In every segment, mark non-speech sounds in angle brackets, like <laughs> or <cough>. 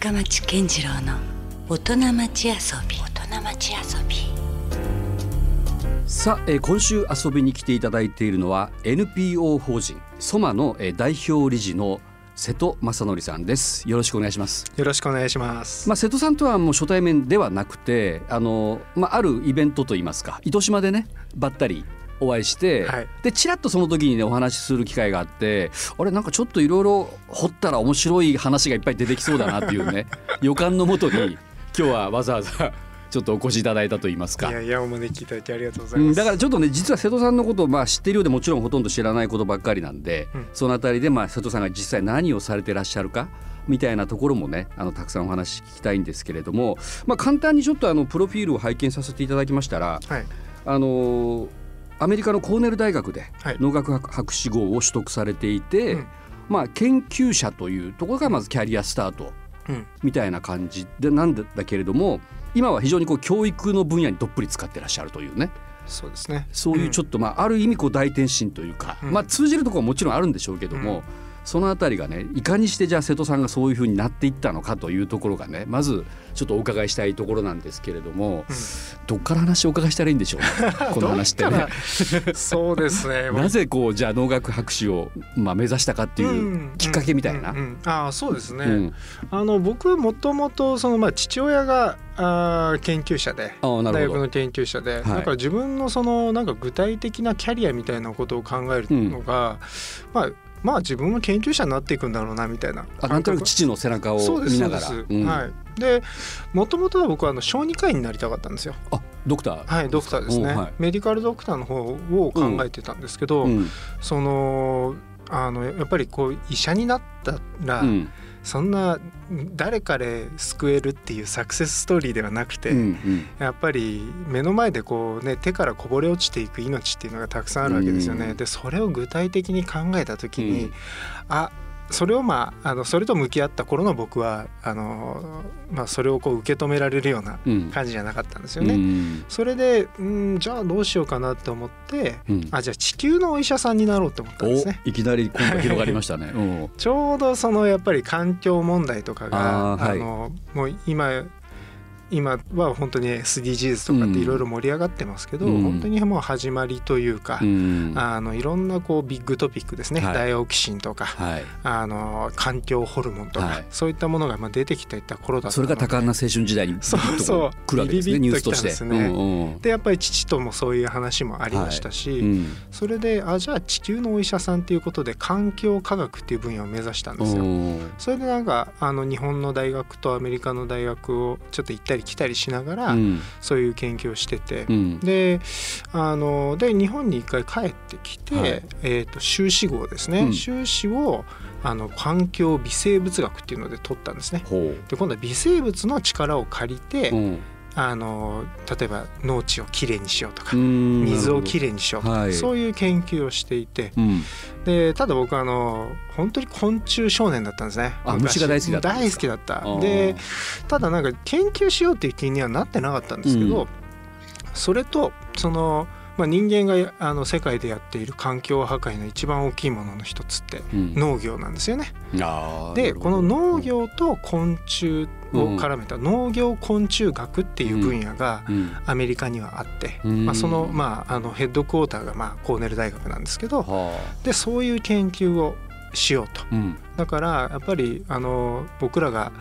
深町健次郎の大人町遊び。大人町遊び。さあ、えー今週遊びに来ていただいているのは NPO 法人ソマの、えー代表理事の瀬戸正則さんです。よろしくお願いします。よろしくお願いします。まあ、瀬戸さんとはもう初対面ではなくてあの、まあ、あるイベントといいますか糸島でねばったりお会いして、はいでちらっとその時にねお話しする機会があってあれなんかちょっといろいろ掘ったら面白い話がいっぱい出てきそうだなっていうね <laughs> 予感のもとに今日はわざわざちょっとお越しいただいたといいますかい。やいやお招きいただいてありがとうございうん、ます。だからちょっとね実は瀬戸さんのことをまあ知っているようでもちろんほとんど知らないことばっかりなんで、うんそのあたりでまあ瀬戸さんが実際何をされてらっしゃるかみたいなところもねあのたくさんお話聞きたいんですけれども、まあ、簡単にちょっとあのプロフィールを拝見させていただきましたら、はいあのーアメリカのコーネル大学ではい。農学博士号を取得されていて、うん。まあ、研究者というところがまずキャリアスタートうん。みたいな感じでなんだけれども今は非常にこう教育の分野にどっぷり使ってらっしゃるというね。そうですね。そういうちょっっとまあある意味こう大転身というか、うん。まあ通じるところももちろんあるんでしょうけども、うんそのあたりがねいかにしてじゃあ瀬戸さんがそういうふうになっていったのかというところがねまずちょっとお伺いしたいところなんですけれども、どっから話をお伺いしたらいいんでしょうね？<laughs> この話ってね。とそうですね。<laughs> なぜこうじゃあ農学博士をまあ目指したかっていうきっかけみたいな。うんうんうんああそうですね。うんあの僕はもともとそのまあ父親があー研究者で。大学の研究者で、はいだから自分のそのなんか具体的なキャリアみたいなことを考えるのが、まあまあ自分は研究者になっていくんだろうなみたいなあなんとなく父の背中をそうです見ながら。はい。でもともとは僕はあの小児科医になりたかったんですよ。あドクター。はいドクターですね、うんはい。メディカルドクターの方を考えてたんですけど、うん。そのあのやっぱりこう医者になったら、うんそんな誰かで救えるっていうサクセスストーリーではなくて、うんうん。やっぱり目の前でこうね手からこぼれ落ちていく命っていうのがたくさんあるわけですよね。うん。でそれを具体的に考えた時に、うん。あそれをまああのそれと向き合った頃の僕はあの、まあ、それをこう受け止められるようなうん感じじゃなかったんですよね。うんそれでうんじゃあどうしようかなって思ってうんあじゃあ地球のお医者さんになろうと思ったんですね。おいきなり今度広がりましたね。<laughs> うんちょうどそのやっぱり環境問題とかがあーはいのもう今今は本当に SDGs とかっていろいろ盛り上がってますけど、うん。本当にもう始まりというか、うん。あのいろんなこうビッグトピックですね、はい。ダイオキシンとかはい。あの環境ホルモンとか、はい。そういったものがまあ出てきていた頃だったそれが多感なで青春時代にそうそう。う来るわけですねビビッとニュースとして。来たんですね。うんうん。でやっぱり父ともそういう話もありましたし、うん。それであじゃあ地球のお医者さんっていうことで環境科学っていう分野を目指したんですよ。うんそれでなんかあの日本の大学とアメリカの大学をちょっと行ったり来たりしながら、うん。そういう研究をしてて、うん。であので日本に一回帰ってきて、はい。えー、と修士号ですね、うん。修士をあの環境微生物学っていうので取ったんですね。ほで今度は微生物の力を借りて、あの例えば農地をきれいにしようとか、うん水をきれいにしようとか、はい。そういう研究をしていてうん。でただ僕あの本当に昆虫少年だったんですね。虫が大好きだった大好きだった。でただなんか研究しようっていう気にはなってなかったんですけど、うん。それとその、まあ、人間があの世界でやっている環境破壊の一番大きいものの一つってうん。農業なんですよね。あーなでこの農業と昆虫を絡めた農業昆虫学っていう分野がうん。アメリカにはあって、うん。まあ、その,、まあ、あのヘッドクォーターがまあコーネル大学なんですけどはでそういう研究をしようと。だからやっぱりあの僕らが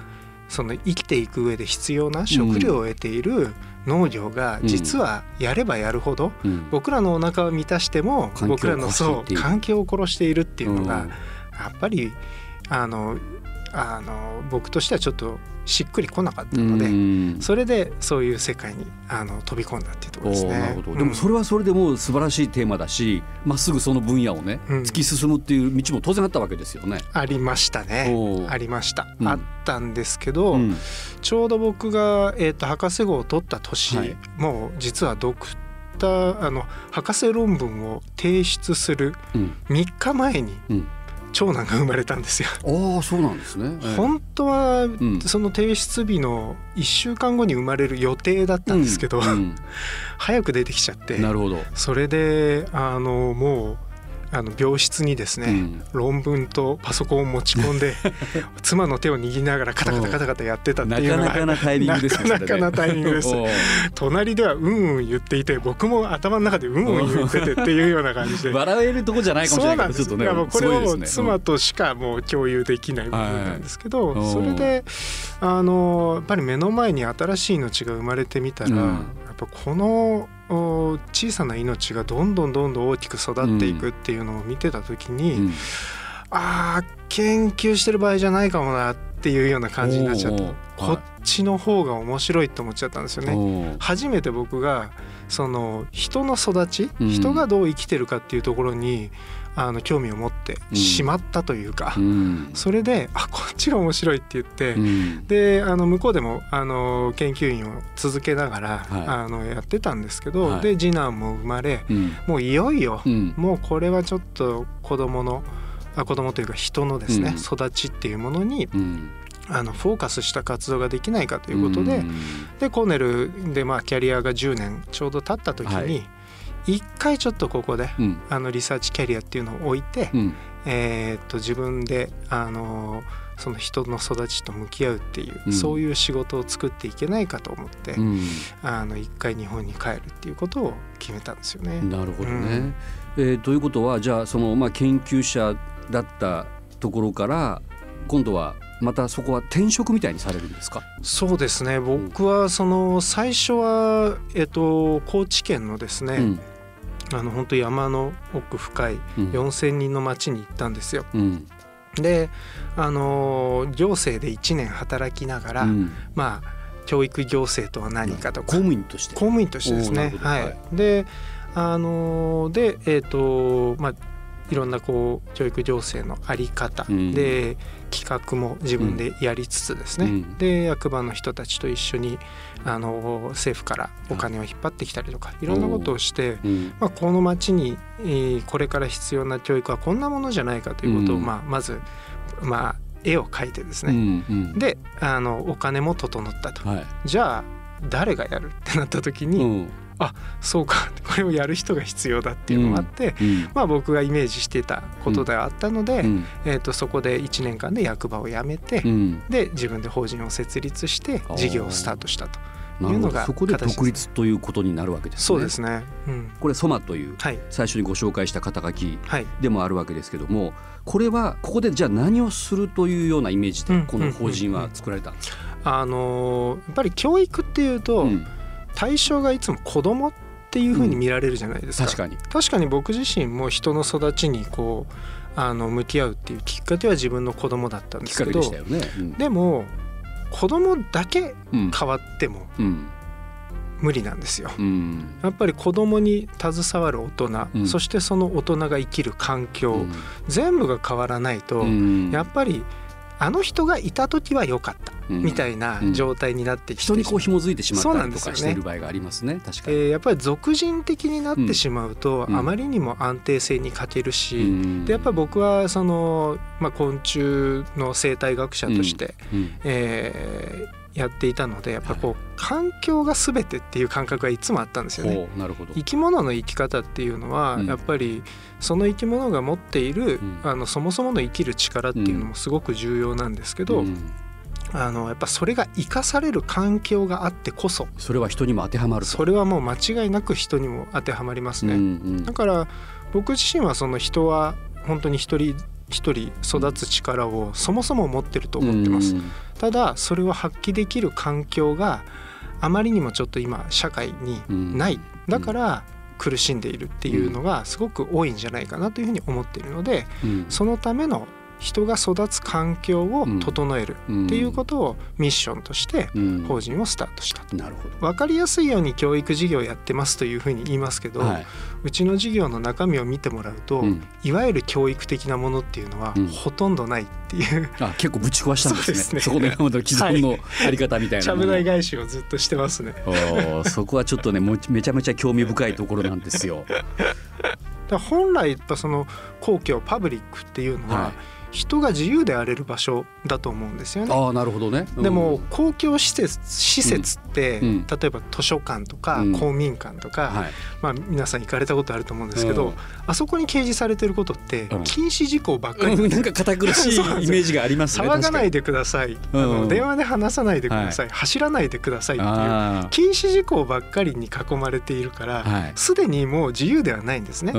その生きていく上で必要な食料を得ている農業が実はやればやるほどうん。僕らのお腹を満たしても僕らのそう環境を殺しているっていうのがうん。やっぱりあのあの僕としてはちょっとしっくりこなかったので、うん。それでそういう世界にあの飛び込んだっていうところですね。うん。でもそれはそれでもう素晴らしいテーマだしまっすぐその分野をねうん。突き進むっていう道も当然あったわけですよね。ありましたね。ありました、うん。あったんですけど、うん。ちょうど僕が、えー、と博士号を取った年、はい。もう実はドクターあの博士論文を提出するうん。3日前にうん長男が生まれたんですよ。<laughs> ああそうなんですね。ええ本当はんその提出日の1週間後に生まれる予定だったんですけど、うん <laughs> 早く出てきちゃってなるほど。それであのもうあの病室にですね、うん。論文とパソコンを持ち込んで <laughs> 妻の手を握りながらカタカタカタカタやってたっていうのがなかなかなタイミングですねなかなかなタイミングです。隣ではうんうん言っていて僕も頭の中でうんうん言っててっていうような感じで。笑えるとこじゃないかもしれないけどちょっとねこれはもうすごいですね。妻としかもう共有できない部分なんですけど、はいそれであのやっぱり目の前に新しい命が生まれてみたら、うん。やっぱこのお小さな命がどんどんどんどん大きく育っていくっていうのを見てた時に、うん。あー研究してる場合じゃないかもなっていうような感じになっちゃった。こっちの方が面白いって思っちゃったんですよね。初めて僕がその人の育ち、うん。人がどう生きてるかっていうところにあの興味を持ってしまったというか、うん。それであこっちが面白いって言って、うん。であの向こうでもあの研究員を続けながら、はい。あのやってたんですけど、はい。で次男も生まれうん。もういよいよ、うん。もうこれはちょっと子供のあ子供というか人のですね、うん。育ちっていうものにうん。あのフォーカスした活動ができないかということで、うん。でコーネルでまあキャリアが10年ちょうど経った時はに一回ちょっとここでうん。あのリサーチキャリアっていうのを置いて、うん。えーっと自分であのその人の育ちと向き合うっていう、うん。そういう仕事を作っていけないかと思って、うん。あの一回日本に帰るっていうことを決めたんですよね。なるほどね。うん。えーということはじゃあそのまあ研究者だったところから今度はまたそこは転職みたいにされるんですか？そうですね。僕はその最初は、えっと、高知県のですね、うんあの本当山の奥深いうん。4,000人の町に行ったんですよ。うん。であの行政で1年働きながら、うん。まあ教育行政とは何かとか、公務員として。公務員としてですね。はい、であのでえっ、とまあいろんなこう教育行政のあり方、うん。で企画も自分でやりつつですね、うん。で役場の人たちと一緒にあの政府からお金を引っ張ってきたりとかいろんなことをして、う。ん。まあ、この町に、えーこれから必要な教育はこんなものじゃないかということを、うん。まあ、まず、まあ、絵を描いてですうね、んうん。であのお金も整ったと。はい。じゃあ誰がやるってなった時に、うんそうか。<laughs> これをやる人が必要だっていうのがあって、うん。まあ、僕がイメージしてたことではあったので、うん。えー、とそこで1年間で役場を辞めて、うん。で自分で法人を設立して事業をスタートしたというのがど。そこで独立ということになるわけですね。そうですね、うん、これソマというはい。最初にご紹介した肩書きはい。でもあるわけですけどもこれはここでじゃあ何をするというようなイメージうん。でこの法人は作られたんですか、あのーやっぱり教育っていうと、うん対象がいつも子供っていうふうに見られるじゃないですか、確かに。確かに僕自身も人の育ちにこうあの向き合うっていうきっかけは自分の子供だったんですけどでしたよね。うん。でも子供だけうん。変わってもうん。無理なんですよ。うん。やっぱり子供に携わる大人、うん。そしてその大人が生きる環境、全部が変わらないと、うん。やっぱりあの人がいた時は良かった、うんみたいな状態になってきて、人にこう紐づいてしまったりとかしている場合がありますね。確かに。えーやっぱり俗人的になってしまうと、うん。あまりにも安定性に欠けるし、うん。でやっぱり僕はその、まあ、昆虫の生態学者として、うん。えーやっていたのでやっぱこう、環境が全てっていう感覚がいつもあったんですよね。なるほど。生き物の生き方っていうのは、うん。やっぱりその生き物が持っている、うん。あのそもそもの生きる力っていうのもすごく重要なんですけど、うんあのやっぱそれが生かされる環境があってこそそれは人にも当てはまると。それはもう間違いなく人にも当てはまりますね。うんうんだから僕自身はその人は本当に一人一人育つ力をそもそも持ってると思ってます。うんただそれを発揮できる環境があまりにもちょっと今社会にない、だから苦しんでいるっていうのがすごく多いんじゃないかなというふうに思っているのでうんそのための人が育つ環境を整えるっていうことをミッションとしてうん法人をスタートしたと。なるほど。分かりやすいように教育事業やってますというふうに言いますけど、はいうちの事業の中身を見てもらうと、うんいわゆる教育的なものっていうのはうんほとんどないっていう、あ結構ぶち壊したんですね。そねこで既存のあり方みたいちなもの。ゃぶ台返しをずっとしてますね。そこはちょっとねめちゃめちゃ興味深いところなんですよ。<laughs> だ本来やっぱその公共パブリックっていうのは、は人が自由であれる場所だと思うんですよね。あなるほどね、うん、でも公共施設施設って、うん、例えば図書館とか公民館とか、まあ、皆さん行かれたことあると思うんですけど、あそこに掲示されてることって禁止事項ばっかり、なんか堅苦しい <laughs> イメージがありますね騒がないでください、あの電話で話さないでください、走らないでくださいっていう禁止事項ばっかりに囲まれているからすで、にもう自由ではないんですね。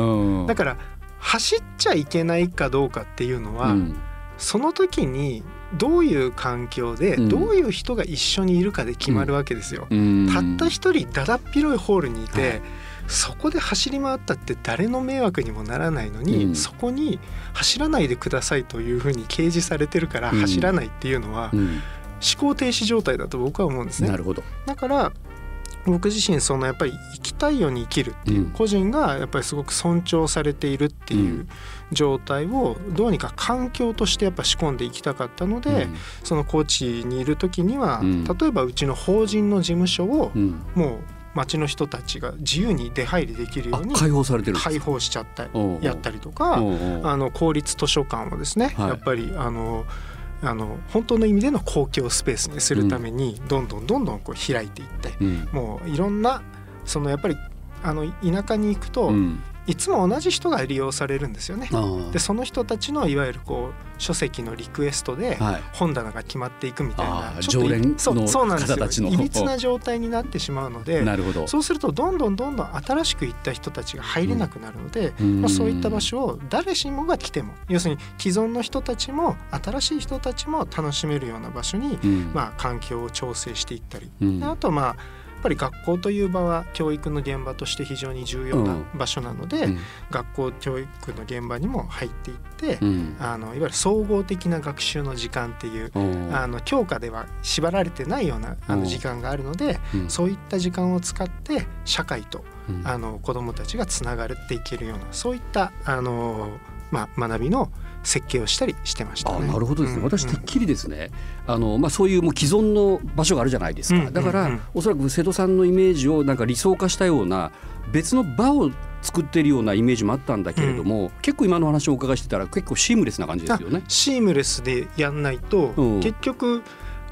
だから走っちゃいけないかどうかっていうのは、うん、その時にどういう環境でどういう人が一緒にいるかで決まるわけですよ。うん、たった一人だだっ広いホールにいて、はい、そこで走り回ったって誰の迷惑にもならないのに、うん、そこに走らないでくださいというふうに掲示されてるから走らないっていうのは、思考停止状態だと僕は思うんですね。なるほど。だから僕自身そのやっぱり生きたいように生きるっていう個人がやっぱりすごく尊重されているっていう状態をどうにか環境としてやっぱ仕込んでいきたかったので、その高知にいる時には、例えばうちの法人の事務所をもう町の人たちが自由に出入りできるように開放されてる開放しちゃったやったりとかあの公立図書館をですね、やっぱりあのあの本当の意味での公共スペースにするためにどんどんどんどんこう開いていって、うん、もういろんなそのやっぱりあの田舎に行くと、うん、いつも同じ人が利用されるんですよね。でその人たちのいわゆるこう書籍のリクエストで本棚が決まっていくみたいな、はい、常連の方たちの。いびつな状態になってしまうのでなるほど。そうするとどんどんどんどん新しく行った人たちが入れなくなるので、うん、まあ、そういった場所を誰しもが来ても要するに既存の人たちも新しい人たちも楽しめるような場所に、うん、まあ、環境を調整していったり、あとまあぱり学校という場は教育の現場として非常に重要な場所なので、うん、学校教育の現場にも入っていって、うん、あのいわゆる総合的な学習の時間っていうあの教科では縛られてないようなあの時間があるので、そういった時間を使って社会と、あの子どもたちがつながっていけるようなそういったあの、まあ、学びの設計をしたりしてました、ね、なるほどですね、私てっきりですね。あの、まあ、そういうもう既存の場所があるじゃないですか、うんうんうん、だからおそらく瀬戸さんのイメージをなんか理想化したような別の場を作ってるようなイメージもあったんだけれども、うん、結構今の話をお伺いしてたら結構シームレスな感じですよね。シームレスでやんないと、うん、結局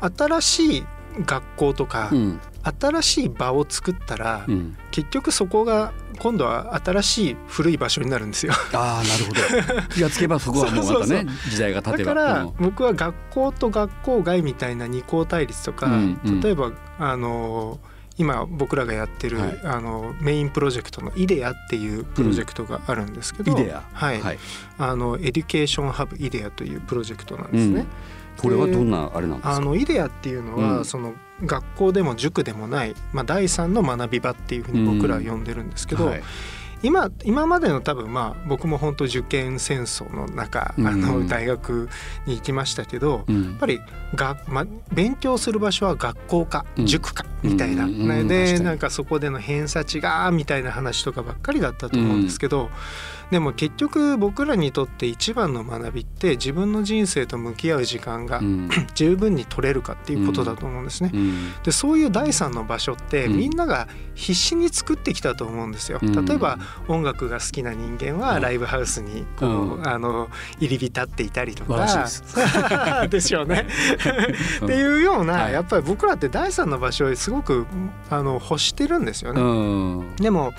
新しい学校とか、うん、新しい場を作ったら、うん、結局そこが今度は新しい古い場所になるんですよ。ああなるほど。<laughs> 気がつけばそこはもうまたね時代が経てば。だから僕は学校と学校外みたいな二項対立とか、うんうん、例えばあの今僕らがやってる、はい、あのメインプロジェクトのイデアっていうプロジェクトがあるんですけど、うん、イデア。はい、はい、あの Education Hub イデアというプロジェクトなんですね。うん。これはどんなあれなんですか？あのイデアっていうのは、うん、その学校でも塾でもない、まあ、第三の学び場っていうふうに僕らは呼んでるんですけど、うん。はい今今までの多分まあ僕も本当受験戦争の中、あの大学に行きましたけど、やっぱりが、ま、勉強する場所は学校か、塾かみたいな、でなんかそこでの偏差値がみたいな話とかばっかりだったと思うんですけど、でも結局僕らにとって一番の学びって自分の人生と向き合う時間が、うん、<clears throat> 十分に取れるかっていうことだと思うんですね。うん、でそういう第三の場所ってみんなが必死に作ってきたと思うんですよ。例えば音楽が好きな人間はライブハウスにこう、あの入り浸っていたりとか <laughs> ですよね。っていうようなやっぱり僕らって第三の場所をすごくあの欲してるんですよね。でも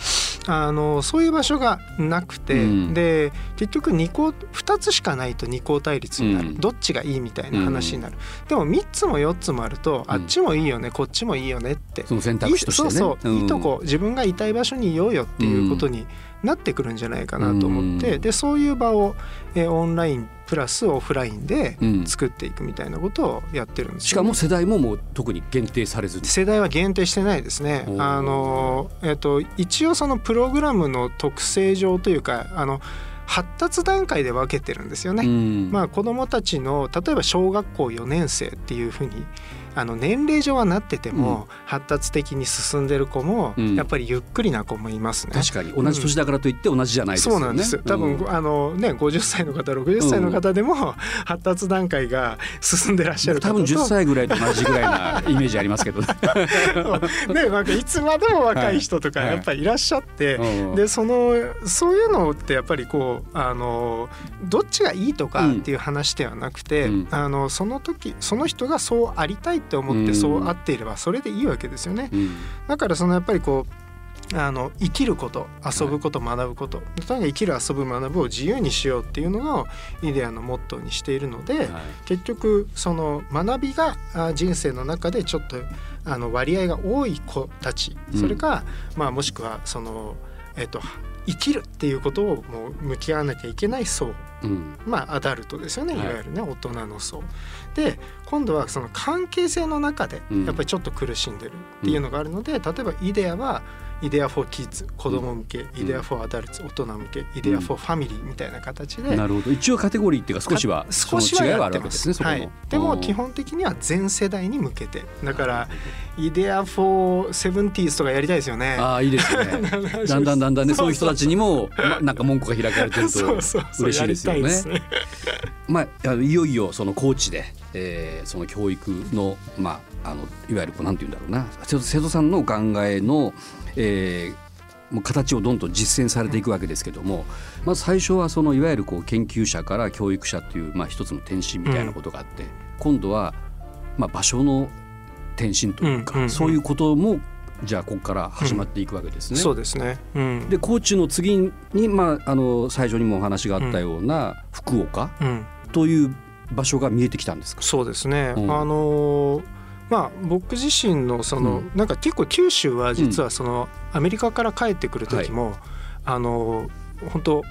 あのそういう場所がなくて、うん、で結局2項2つしかないと二項対立になる、うん、どっちがいいみたいな話になる、でも3つも4つもあると、あっちもいいよねこっちもいいよねって。その選択肢として、ね、そうそう、いいとこ自分がいたい場所にいようよっていうことになってくるんじゃないかなと思って、でそういう場を、えー、オンラインプラスオフラインで作っていくみたいなことをやってるんです、ね、しかも世代ももう特に限定されず。世代は限定してないですね。あの、えっと、一応そのプログラムの特性上というかあの発達段階で分けてるんですよね。まあ子どもたちの例えば小学校4年生っていうふうにあの年齢上はなってても、発達的に進んでる子も、やっぱりゆっくりな子もいますね。確かに。同じ年だからといって同じじゃないですよね。そうなんです多分、あのね50歳の方60歳の方でも、発達段階が進んでらっしゃる多分10歳ぐらいと同じぐらいなイメージありますけどね。<laughs> ねなんかいつまでも若い人とかやっぱりいらっしゃって、はい、でそのそういうのってやっぱりこうあのどっちがいいとかっていう話ではなくて、うん、あのその時その人がそうありたいって思ってそうあっていればそれでいいわけですよね。うん、だからそのやっぱりこうあの生きること遊ぶこと、学ぶこと、とにかく生きる遊ぶ学ぶを自由にしようっていうのがイデアのモットーにしているので、はい、結局その学びが人生の中でちょっとあの割合が多い子たち、それか、まあ、もしくはその、えっと、生きるっていうことをもう向き合わなきゃいけない層、うん、まあアダルトですよね。いわゆるね、はい、大人の層。で今度はその関係性の中でやっぱりちょっと苦しんでるっていうのがあるので、例えばイデアはイデア for kids 子供向け、イデア for adults 大人向けイデア for family みたいな形で、なるほど。一応カテゴリーっていうか少しは少しは違いはあるわけですねはい、でも基本的には全世代に向けて。だからイデアフォーセブンティーズとかやりたいですよね。ああいいですね。<laughs> だんだんだんだんねそういう人たちにも、ま、なんか文句が開かれてると嬉しいですよね。まあいよいよそのコーチで、えー、その教育のまああのいわゆるこうなんて言うんだろうな。瀬戸さんのお考えのえー、もう形をどんどん実践されていくわけですけどもまず最初はそのいわゆるこう研究者から教育者という、まあ、一つの転身みたいなことがあって、うん、今度は、まあ、場所の転身というか、そういうこともじゃあここから始まっていくわけですね。そうですね、でコーチの次に、まあ、あの最初にもお話があったような福岡という場所が見えてきたんですか、そうですね、あのーまあ、僕自身のその、うん、なんか結構九州は実はその、アメリカから帰ってくる時も、はい、あの本当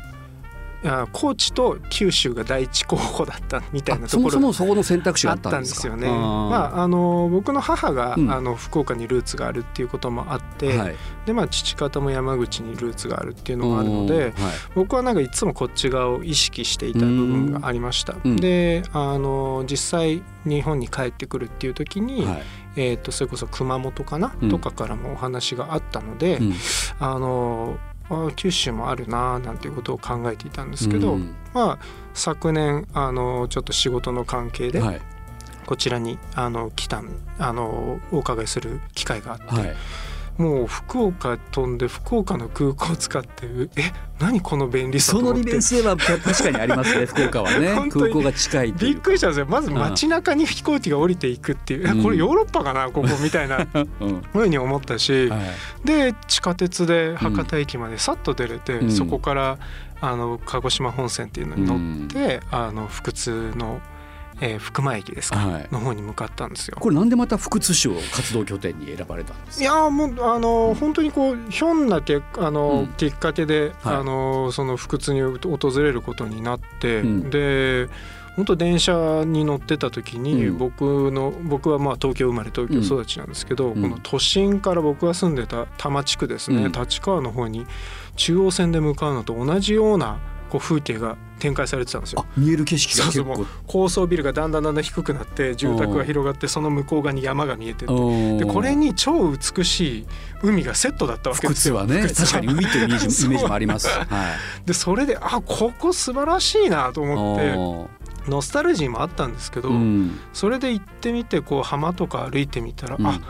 高知と九州が第一候補だったみたいなところそもそもそこの選択肢があったんですよね。まああの僕の母が、うん、あの福岡にルーツがあるっていうこともあって、はい、でまあ父方も山口にルーツがあるっていうのがあるので、はい、僕はなんかいつもこっち側を意識していた部分がありました。うん、であの実際日本に帰ってくるっていう時に、はい、えー、とそれこそ熊本かな、うん、とかからもお話があったので、あのあ九州もあるななんていうことを考えていたんですけど、うん、まあ昨年あのちょっと仕事の関係で、こちらにあの来たあのお伺いする機会があって、はい、もう福岡飛んで福岡の空港を使ってえ何この便利さその利便性は確かにありますね。<laughs> 福岡はね。空港が近いびっくりしたんですよ。まず街中に飛行機が降りていくっていう、うん、これヨーロッパかなここみたいな。<laughs> ふうに思ったし、はい、で地下鉄で博多駅までさっと出れて、うん、そこからあの鹿児島本線っていうのに乗って、うん、あの福津の。えー、福間駅ですか、はい、の方に向かったんですよ。これなんでまた福津市を活動拠点に選ばれたんですいやもうあの本当にこうひょんなけあの、うん、きっかけで、はい、あのその福津に訪れることになって、うん、で本当電車に乗ってた時に僕の、うん、僕はまあ東京生まれ東京育ちなんですけど、この都心から僕が住んでた多摩地区ですね、立川の方に中央線で向かうのと同じようなこう風景が展開されてたんですよ。見える景色が結構。高層ビルがだんだんだんだん低くなって住宅が広がってその向こう側に山が見えてて。でこれに超美しい海がセットだったわけですよ。はね確かに海というイメージ <laughs> イメージもあります。はい、でそれであここ素晴らしいなと思ってノスタルジーもあったんですけど、うん、それで行ってみてこう浜とか歩いてみたら、うん、あ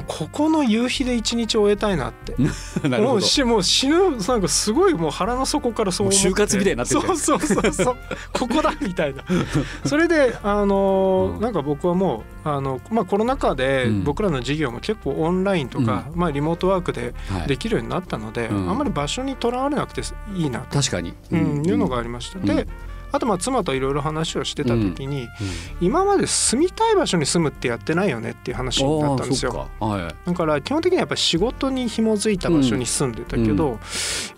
ここの夕日で一日終えたいなって。<laughs> もうしもう死ぬなんかすごいもう腹の底からそう思って。就活みたいになってそうそうそう。そうここだみたいな。<laughs> それであの、うん、なんか僕はもうあの、まあ、コロナ禍で僕らの事業も結構オンラインとか、うん、まあ、リモートワークでできるようになったので、はい、あんまり場所にとらわれなくていいなと。確かに、うん、いうのがありました。であとまあ妻といろいろ話をしてた時に、今まで住みたい場所に住むってやってないよねっていう話になったんですよ。はい、だから基本的にはやっぱり仕事に紐づいた場所に住んでたけど、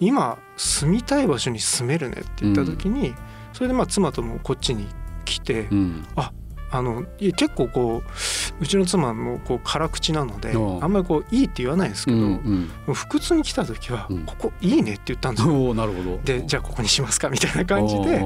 今住みたい場所に住めるねって言った時に、それでまあ妻ともこっちに来て、うん、ああの結構こううちの妻もこう辛口なのであんまりこういいって言わないですけど、うんうん、腹痛に来た時は「ここいいね」って言ったんですよ。なるほど。でじゃあここにしますかみたいな感じで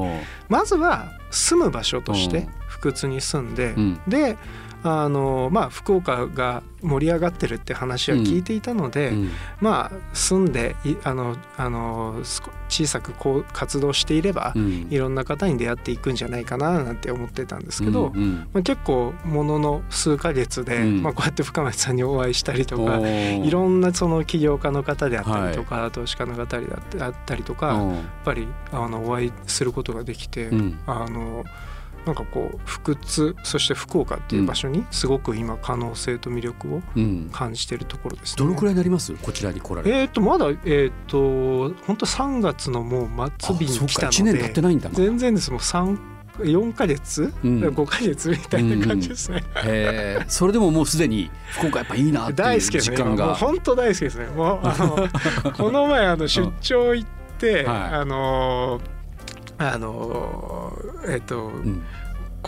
まずは住む場所として福津に住んで、うん。であのまあ福岡が盛り上がってるって話は聞いていたので、うん。まあ住んでいあのあの小さくこう活動していれば、うん。いろんな方に出会っていくんじゃないかななんて思ってたんですけど、うんうん。まあ、結構ものの数ヶ月で、うん。まあ、こうやって深町さんにお会いしたりとかいろんなその起業家の方であったりとか、投資家の方であったりとか、やっうんぱりあのお会いすることができて、うん。あのなんかこう福津そして福岡っていう場所にすごく今可能性と魅力をうん。感じているところですね。どのくらいになります？こちらに来られるえー、とまだえっ、と本当3月のもう末尾に来たの1年経ってでないんだ。な全然です。もう3 4ヶ月、うん。5ヶ月みたいな感じですね。へえそれでももうすでに福岡やっぱいいなっていう大好きですね。時間が。本当大好きですね。もうあの <laughs> この前あの出張行って、はい。あのあのえっ、ーと、うん。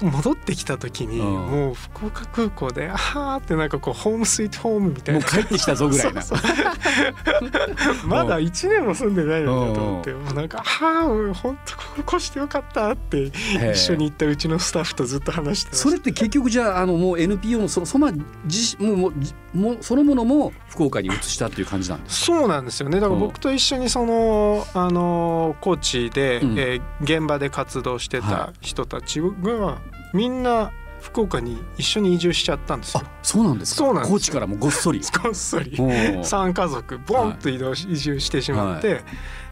戻ってきた時に、うん。もう福岡空港であーってなんかこうホームスイートホームみたいな。もう帰ってきたぞぐらいな。<laughs> まだ1年も住んでないのになと思ってもうなんか「はあもう本当ここ越してよかった」って一緒に行ったうちのスタッフとずっと話してそれって結局じゃああのもう NPO のそのその自もうもそのものも福岡に移したっていう感じなんですそうなんですよね。だから僕と一緒にそのあの高知で、うん。えー現場で活動してた人たちがみんな福岡に一緒に移住しちゃったんですよ。あ。そうなんですか？そうなんです。よ高知からもごっそり。<laughs> こっそり。おー。3家族ボンと移動し、移住してしまって、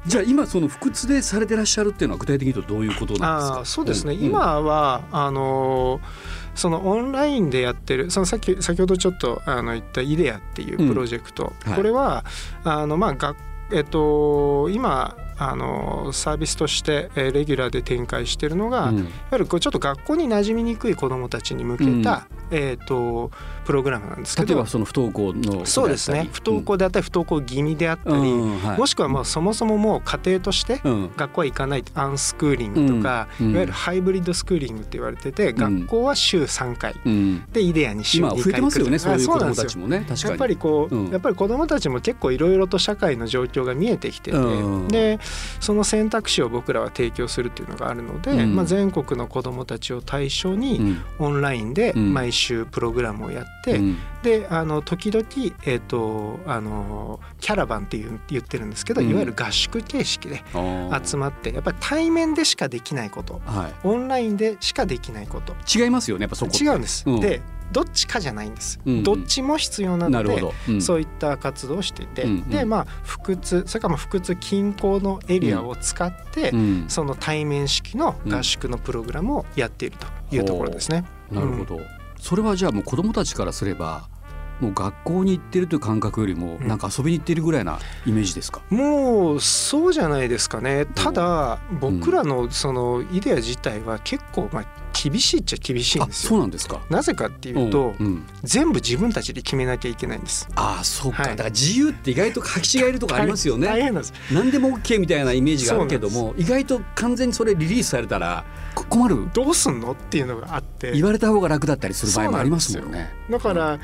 じゃあ今その福津でされてらっしゃるっていうのは具体的に言うとどういうことなんですか？そうですね、ん。今はあのーそのオンラインでやってるそのさっき先ほどちょっとあの言ったイデアっていうプロジェクト、はい。これはあのまあ学えっと今あのサービスとしてえーレギュラーで展開してるのが、うん。いわゆるこうちょっと学校に馴染みにくい子どもたちに向けた、えー、とプログラムなんですけど例えばその不登校のそうですね。不登校であったり不登校気味であったり、うん。はい。もしくはもうそもそももう家庭としてうん。学校は行かないアンスクーリングとか、うん。いわゆるハイブリッドスクーリングって言われてて、学校は週3回うん。でイデアに週2今回増えてますよねそういう子あなんですよ。供たちもね。確かに。やっぱりこう、うん。やっぱり子どもたちも結構いろいろと社会の状況が見えてきてて、うん。でその選択肢を僕らは提供するっていうのがあるので、うん。まあ、全国の子どもたちを対象にうん。オンラインでうん。毎週プログラムをやって、うん。であの時々、えー、とあのキャラバンっていう言ってるんですけど、うん。いわゆる合宿形式で集まってやっぱり対面でしかできないことはオンラインでしかできないこと。い違いますよねやっぱそこって。違うんです。うん。でどっちかじゃないんです。うんうん。どっちも必要なのでうん。そういった活動をしていて、うんうん。でまあ腹痛それからまあ腹痛近郊のエリアを使って、うん。その対面式の合宿のプログラムをやっているというところですね。なるほど、それはじゃあもう子供たちからすればもう学校に行ってるという感覚よりもうん。なんか遊びに行ってるぐらいなイメージですか、もうそうじゃないですかね。ただ僕らのそのイデア自体は結構まあ厳しいっちゃ厳しいんあですよ。そうなんですか。なぜかっていうと、うんうん。全部自分たちで決めなきゃいけないんです。ああそうか、はい。だから自由って意外と履き違えるとこありますよね。大変なんです。何でも OK みたいなイメージがあるけども意外と完全にそれリリースされたらこ困る。どうすんの？っていうのがあって。言われた方が楽だったりする場合もありますもんね。だから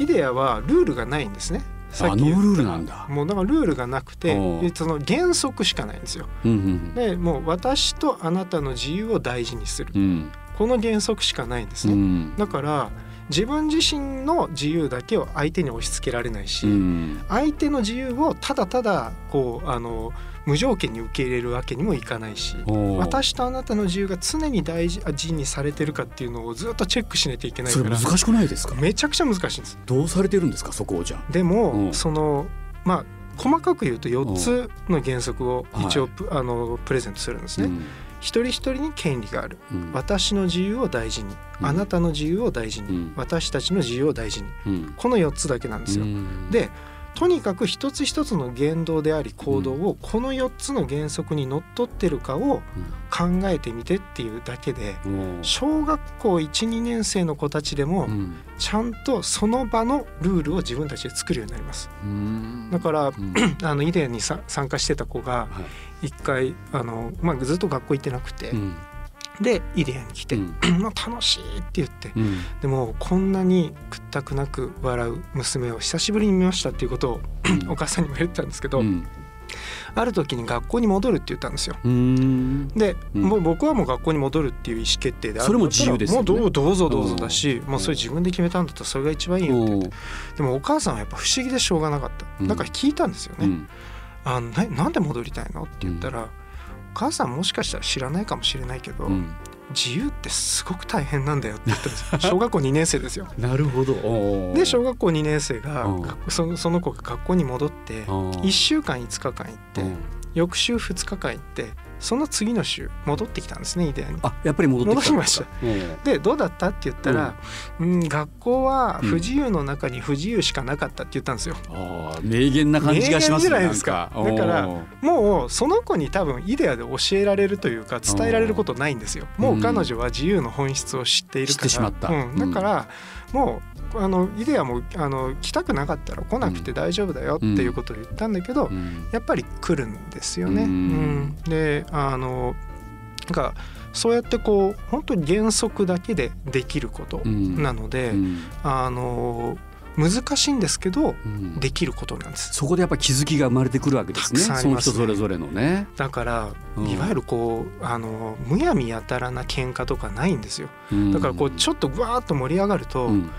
イデアはルールがないんですね。さっきあノールールなんだ。もうだからルールがなくてその原則しかないんですよ。うんうんでもう私とあなたの自由を大事にする。うん。この原則しかないんですうね。ん。だから自分自身の自由だけを相手に押し付けられないし、うん。相手の自由をただただこうあの無条件に受け入れるわけにもいかないし私とあなたの自由が常に大事にされてるかっていうのをずっとチェックしなきゃいけないからそれ難しくないですか？めちゃくちゃ難しいんです。どうされてるんですか？そこをじゃあ。でも、うん。そのまあ細かく言うと4つの原則を一応はプ、あのプレゼントするんですね。うん。一人一人に権利がある。うん。私の自由を大事に、うん。あなたの自由を大事に、うん。私たちの自由を大事に。うん。この4つだけなんですよ。うん。でとにかく一つ一つの言動であり行動をこの4つの原則にのっとってるかを考えてみてっていうだけでうん。小学校12年生の子たちでもうん。ちゃんとその場のルールを自分たちで作るようになります。うん。だからうん。<clears throat> あのイデアにさ参加してた子がはい。一回あの、まあ、ずっと学校行ってなくて、うんでイデアに来て「うん。<clears throat> もう楽しい」って言ってうん。でもこんなに屈託なく笑う娘を久しぶりに見ましたっていうことを <clears throat> お母さんにも言ってたんですけど、うん。ある時に学校に戻るって言ったんですよ。うん。で、うん。もう僕はもう学校に戻るっていう意思決定であるそれも自由ですよね。もうどうどうぞどうぞだうしん。もうそれ自分で決めたんだったらそれが一番いいよって言ってでもお母さんはやっぱ不思議でしょうがなかった、うん。だから聞いたんですよね、うん。あのななんで戻りたいの？って言ったら、お母さんもしかしたら知らないかもしれないけど、うん。自由ってすごく大変なんだよって言ったんですよ。<laughs> 小学校2年生ですよ。なるほど。で小学校2年生がそのその子が学校に戻ってうん。1週間5日間行ってうん翌週2日間行ってその次の週戻ってきたんですねイデアに。あやっぱり戻ってきたんですかでどうだったって言ったら、うん、学校は不自由の中に不自由しかなかったって言ったんですよ。うんあー名言な感じがしますね名言じゃないですか。だからもうその子に多分イデアで教えられるというか伝えられることないんですよ。もう彼女は自由の本質を知っているから。知ってしまった。うん、だからもうあのイデアもあの来たくなかったら来なくて大丈夫だよっていうことを言ったんだけど、うん。やっぱり来るんですよね。ううん。んであのなんかそうやってこう本当に原則だけでできることうん。なので、うん。あの難しいんですけどうんできることなんです。そこでやっぱ気づきが生まれてくるわけですね。たくさんあその人それぞれのね。だから、うん。いわゆるこうあのむやみやたらな喧嘩とかないんですよ。うん。だからこうちょっとわーっと盛り上がると、うん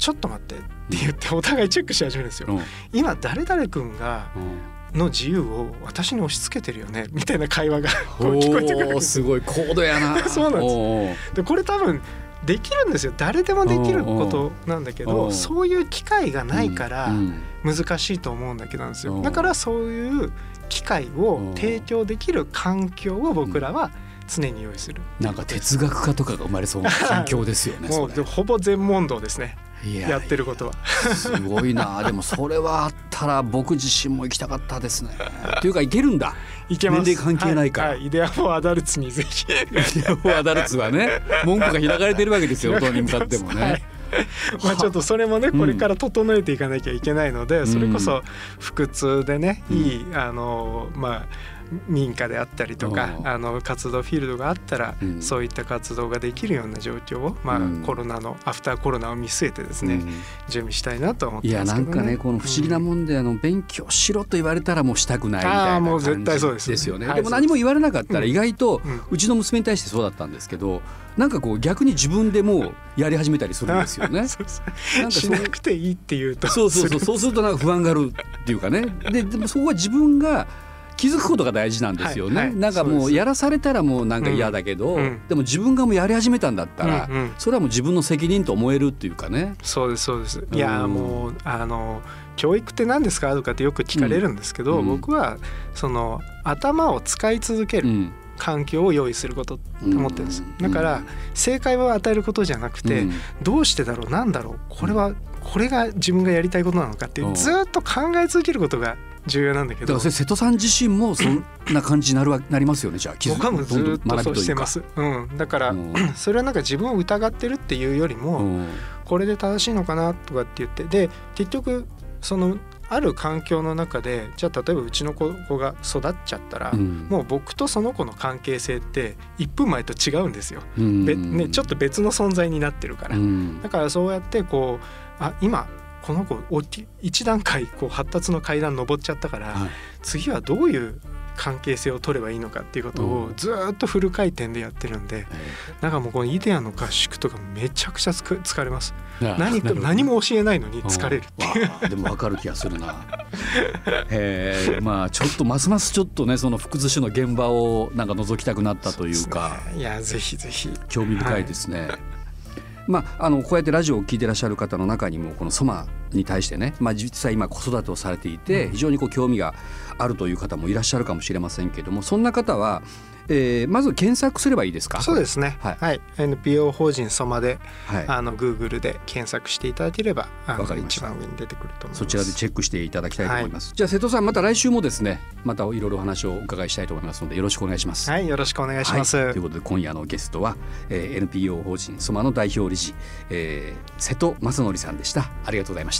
ちょっと待ってって言ってお互いチェックし始めるんですよ。うん。今誰々君がうん。の自由を私に押し付けてるよねみたいな会話がこう聞こえてくるすすごい高度やな。<laughs> そうなんです。でこれ多分できるんですよ。誰でもできることなんだけどそういう機会がないからうん難しいと思うんだけどなんですうん。よだからそういう機会を提供できる環境を僕らは常に用意する。なんか哲学家とかが生まれそうな環境ですよね <laughs> もうほぼ全問答ですね。いやってることは。すごいな。<laughs> でもそれはあったら僕自身も行きたかったですね。っていうか行けるんだ。いけます。年齢関係ないから。はいはい。イデアフォーアダルツにぜひ。アダルツはね <laughs> 門戸が開かれてるわけですよ大人に向かってもね、はい。まあちょっとそれもねうん。これから整えていかなきゃいけないので、んそれこそ腹痛でね、うん。いいあのまあ民家であったりとかうん。あの活動フィールドがあったら、うん。そういった活動ができるような状況を、まあうん。コロナのアフターコロナを見据えてですね、うん。準備したいなと思っていやますけどね。なんかねこの不思議なもんであの勉強しろと言われたらもうしたくないみたいあなーもう絶感じ対そうですですよね。はいでも何も言われなかったらうん。意外とうちの娘に対してそうだったんですけどなんかこう逆に自分でもうやり始めたりするんですよね。<laughs> そうそう。なんかしなくていいっていうとそうそうそう。そうするとなんか不安があるっていうかね。ででもそこは自分が気づくことが大事なんですよね、はいはい。なんかもうやらされたらもうなんか嫌だけど、うんうん。でも自分がもうやり始めたんだったら、うんうん。それはもう自分の責任と思えるっていうかね。そうですそうです。いやうんもうあの教育って何ですかとかってよく聞かれるんですけど、うん。僕はその頭を使い続けるうん。環境を用意すること思ってるんですうんだから正解を与えることじゃなくて、うん。どうしてだろう？なんだろう？これはこれが自分がやりたいことなのかってずーっと考え続けることが重要なんだけど。だからそれ瀬戸さん自身もそんな感じになるわ <coughs> なりますよねじゃあ気づ僕はもうずっとそうしてます、うん、だから、うん。<laughs> それはなんか自分を疑ってるっていうよりも、うん。これで正しいのかなとかって言ってで結局そのある環境の中でじゃあ例えばうちの子子が育っちゃったら、うん。もう僕とその子の関係性って1分前と違うんですよ。うん。べね、ちょっと別の存在になってるから。うん。だからそうやってこうあ今この子おき一段階こう発達の階段登っちゃったから、はい次はどういう関係性を取ればいいのかっていうことをうんずーっとフル回転でやってるんで、なんかもうこのイデアの合宿とかめちゃくちゃ疲れます。何と何も教えないのに疲れるっていう。でも分かる気がするな。えー、まあちょっとますますちょっとねその福津市の現場をなんか覗きたくなったというかねいやぜひぜひ興味深いですね。まあ、あのこうやってラジオを聴いてらっしゃる方の中にもこのソマに対してね、まあ、実際今子育てをされていてうん。非常にこう興味があるという方もいらっしゃるかもしれませんけれどもそんな方は、えーまず検索すればいいですか？そうですね。はい。はい、NPO 法人ソマではい、あの Google で検索していただければわかり一番上に出てくると思います。そちらでチェックしていただきたいと思います、じゃあ瀬戸さんまた来週もですねまたいろいろお話をお伺いしたいと思いますのでよろしくお願いします。はいよろしくお願いします、はい、ということで今夜のゲストは、えー、NPO 法人ソマの代表理事、えー、瀬戸昌宣さんでした。ありがとうございました